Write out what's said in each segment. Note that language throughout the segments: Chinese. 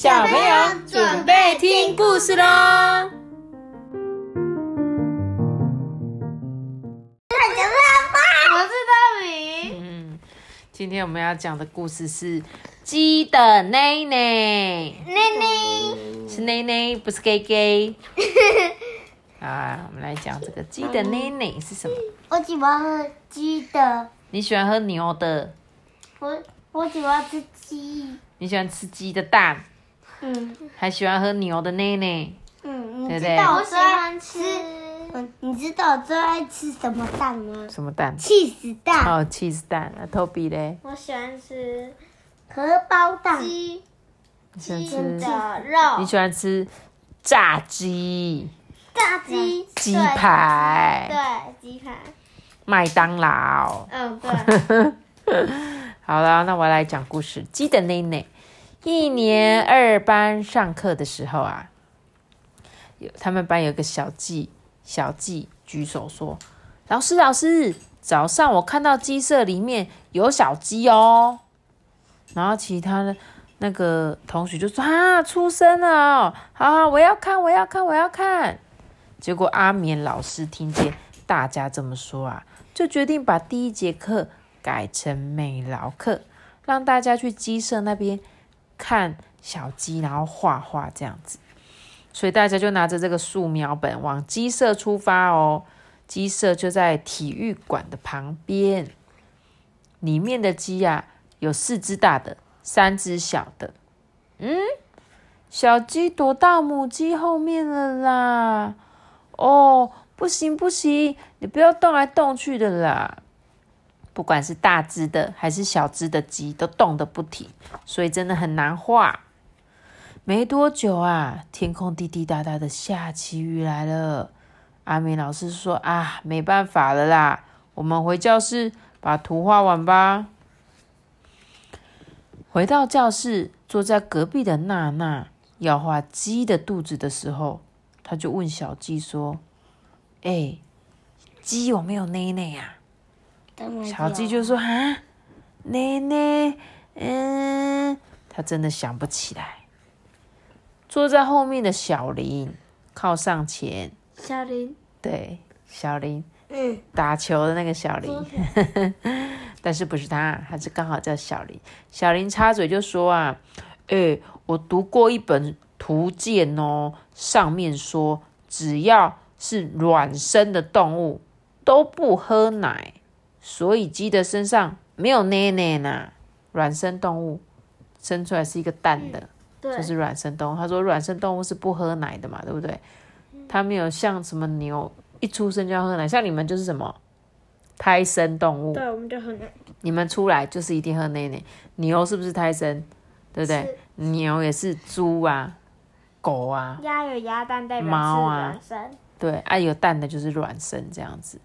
小朋友准备听故事喽！我是大米。嗯，今天我们要讲的故事是鸡的奶奶，奶奶，是奶奶，不是 gay gay。啊，我们来讲这个鸡的奶奶是什么？我喜欢喝鸡的，你喜欢喝牛的？我我喜欢吃鸡。你喜欢吃鸡的蛋，嗯还喜欢喝牛的奶奶？嗯，你对不对知道我我喜最爱欢吃你知道我最爱吃什么蛋吗？什么蛋？气死蛋、哦，cheese 蛋。那 Toby 嘞？我喜欢吃荷包蛋。鸡你喜欢鸡吃？的肉你，喜欢吃炸鸡、炸鸡、鸡排、对，鸡排，麦当劳。嗯，对，好了，那我来讲故事。鸡的奶奶，一年二班上课的时候啊，有他们班有个小季，小季举手说：“老师，老师，早上我看到鸡舍里面有小鸡哦。”然后其他的那个同学就说：“啊，出生了哦，好好，我要看，我要看，我要看。”结果阿棉老师听见大家这么说啊，就决定把第一节课改成美劳课，让大家去鸡舍那边看小鸡，然后画画这样子。所以大家就拿着这个素描本往鸡舍出发哦。鸡舍就在体育馆的旁边，里面的鸡呀、有四只大的，三只小的。嗯，小鸡躲到母鸡后面了啦。哦，不行不行，你不要动来动去的啦。不管是大只的还是小只的鸡，都动得不停，所以真的很难画。没多久啊，天空滴滴答答的下起雨来了。阿明老师说：“啊，没办法了啦，我们回教室把图画完吧。”回到教室，坐在隔壁的娜娜要画鸡的肚子的时候，他就问小鸡说：“哎、鸡有没有奶奶呀、小鸡就说：“啊，奶奶，嗯，他真的想不起来。”坐在后面的小林靠上前，小林，对，小林嗯，打球的那个小林，但是不是他，他是刚好叫小林。小林插嘴就说啊，诶、我读过一本图鉴哦，上面说只要是卵生的动物都不喝奶，所以鸡的身上没有奶奶呢。卵生动物生出来是一个蛋的，对，就是卵生动物。他说卵生动物是不喝奶的嘛，对不对？它没有像什么牛一出生就要喝奶，像你们就是什么胎生动物，对，我们就很难，你们出来就是一定喝奶奶。牛是不是胎生？对不对？牛也是猪啊，狗啊，鸭有鸭蛋代表猫啊是卵生，对，啊有蛋的就是卵生这样子。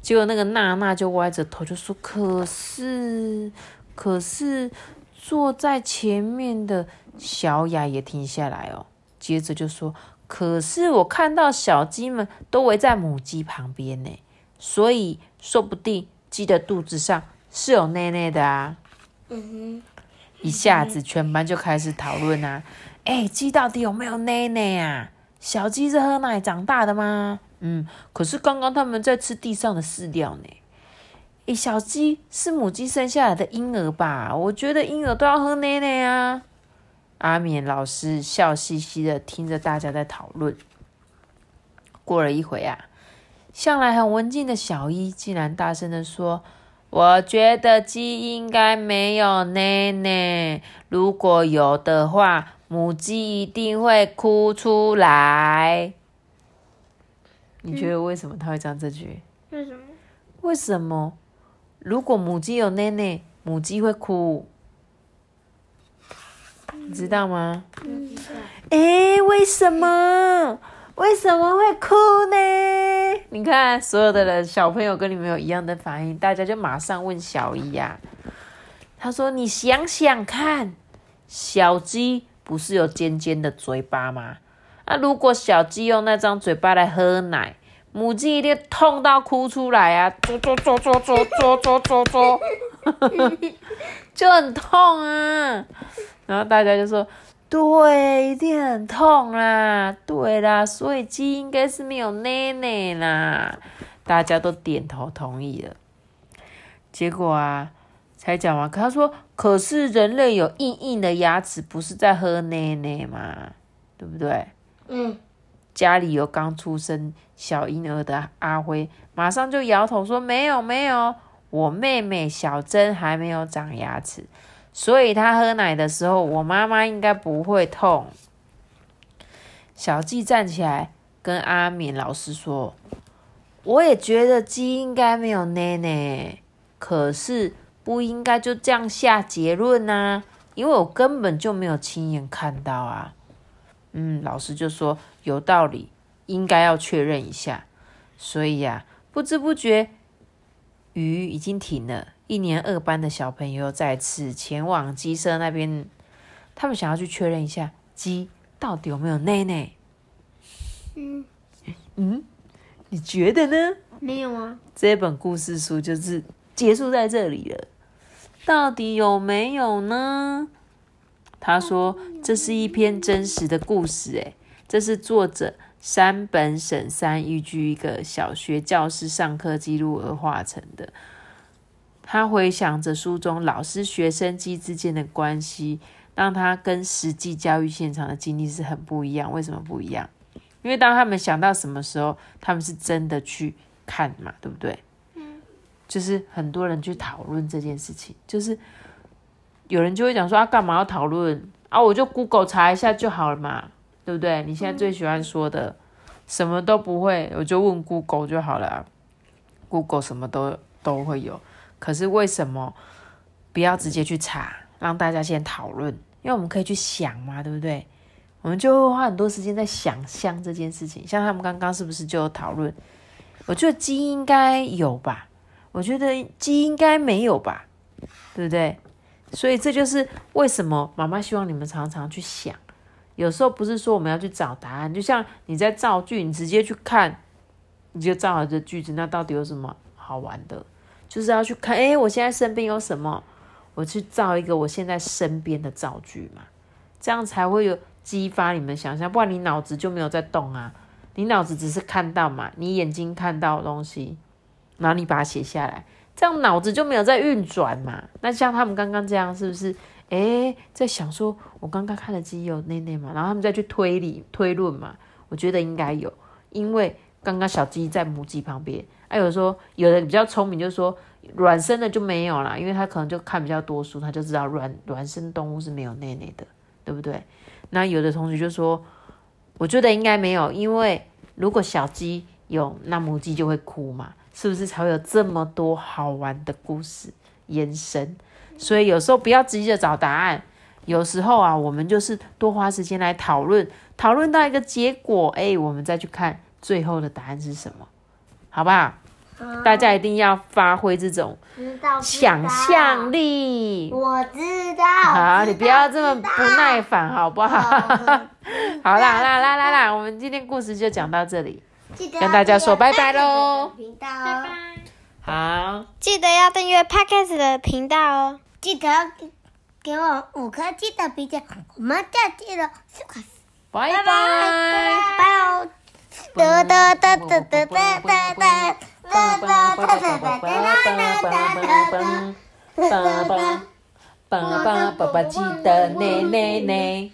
结果那个娜娜就歪着头就说：“可是，可是坐在前面的小雅也停下来哦，接着就说：可是我看到小鸡们都围在母鸡旁边呢，所以说不定鸡的肚子上是有内内的啊。”嗯哼一下子全班就开始讨论啊，哎、鸡到底有没有内内啊？小鸡是喝奶长大的吗？嗯，可是刚刚他们在吃地上的饲料呢。哎、小鸡是母鸡生下来的婴儿吧？我觉得婴儿都要喝奶奶啊。阿勉老师笑嘻嘻的听着大家在讨论。过了一会啊，向来很文静的小一竟然大声的说：“我觉得鸡应该没有奶奶，如果有的话，母鸡一定会哭出来。”你觉得为什么他会讲这句？为什么？为什么？如果母鸡有奶奶，母鸡会哭，你知道吗？嗯，诶，为什么？为什么会哭呢？你看，所有的人小朋友跟你们有一样的反应，大家就马上问小一呀、他说：“你想想看，小鸡不是有尖尖的嘴巴吗？那、如果小鸡用那张嘴巴来喝奶，母鸡一定痛到哭出来啊！啄啄啄啄啄啄啄啄啄，就很痛啊。然后大家就说：对，一定很痛啦。对啦，所以鸡应该是没有奶奶啦。大家都点头同意了。结果啊，才讲完，可他说，可是人类有硬硬的牙齿，不是在喝奶奶吗？对不对？嗯，家里有刚出生小婴儿的阿辉，马上就摇头说：“没有，没有，我妹妹小珍还没有长牙齿，所以她喝奶的时候，我妈妈应该不会痛。”小季站起来跟阿敏老师说：“我也觉得鸡应该没有奶奶，可是不应该就这样下结论呐、因为我根本就没有亲眼看到啊。”嗯，老师就说有道理，应该要确认一下。所以呀、不知不觉雨已经停了。一年二班的小朋友再次前往鸡舍那边，他们想要去确认一下鸡到底有没有内内。嗯，嗯，你觉得呢？没有啊。这本故事书就是结束在这里了。到底有没有呢？他说这是一篇真实的故事，诶，这是作者山本省三依据一个小学教师上课记录而画成的。他回想着书中老师、学生机之间的关系，让他跟实际教育现场的经历是很不一样。为什么不一样？因为当他们想到什么时候，他们是真的去看嘛，对不对？嗯就是很多人去讨论这件事情，就是有人就会讲说啊，干嘛要讨论啊？我就 Google 查一下就好了嘛，对不对？你现在最喜欢说的，什么都不会，我就问 Google 就好了，Google 什么都都会有。可是为什么不要直接去查，让大家先讨论？因为我们可以去想嘛，对不对？我们就会花很多时间在想象这件事情。像他们刚刚是不是就有讨论？我觉得鸡应该有吧，我觉得鸡应该没有吧，对不对？所以这就是为什么妈妈希望你们常常去想。有时候不是说我们要去找答案，就像你在造句，你直接去看，你就造了这句子，那到底有什么好玩的？就是要去看，诶，我现在身边有什么，我去造一个我现在身边的造句嘛，这样才会有激发你们想象，不然你脑子就没有在动啊，你脑子只是看到嘛，你眼睛看到的东西，然后你把它写下来，这样脑子就没有在运转嘛。那像他们刚刚这样，是不是？诶，在想说，我刚刚看了鸡有内内嘛，然后他们再去推理推论嘛，我觉得应该有，因为刚刚小鸡在母鸡旁边，还、有说有的比较聪明，就说卵生的就没有啦，因为他可能就看比较多书，他就知道卵卵生动物是没有内内的，对不对？那有的同学就说，我觉得应该没有，因为如果小鸡有，那母鸡就会哭嘛，是不是才会有这么多好玩的故事延伸？所以有时候不要急着找答案，有时候啊，我们就是多花时间来讨论，讨论到一个结果，哎，我们再去看最后的答案是什么，好不好？大家一定要发挥这种想象。力。我知道。好，你不要道这么不耐。烦，好不好？好 啦，啦啦啦啦，我们今天故事就讲到这里。记得跟大家说拜拜喽频道拜哦，拜。好，记得要订阅 Podcast 的频道哦。记得给给我五颗鸡的评价，我们下期了，四块，拜拜拜。拜哦。哒哒哒哒哒哒哒哒哒哒哒哒哒哒哒哒哒。爸爸，爸爸，爸爸记得奶奶奶。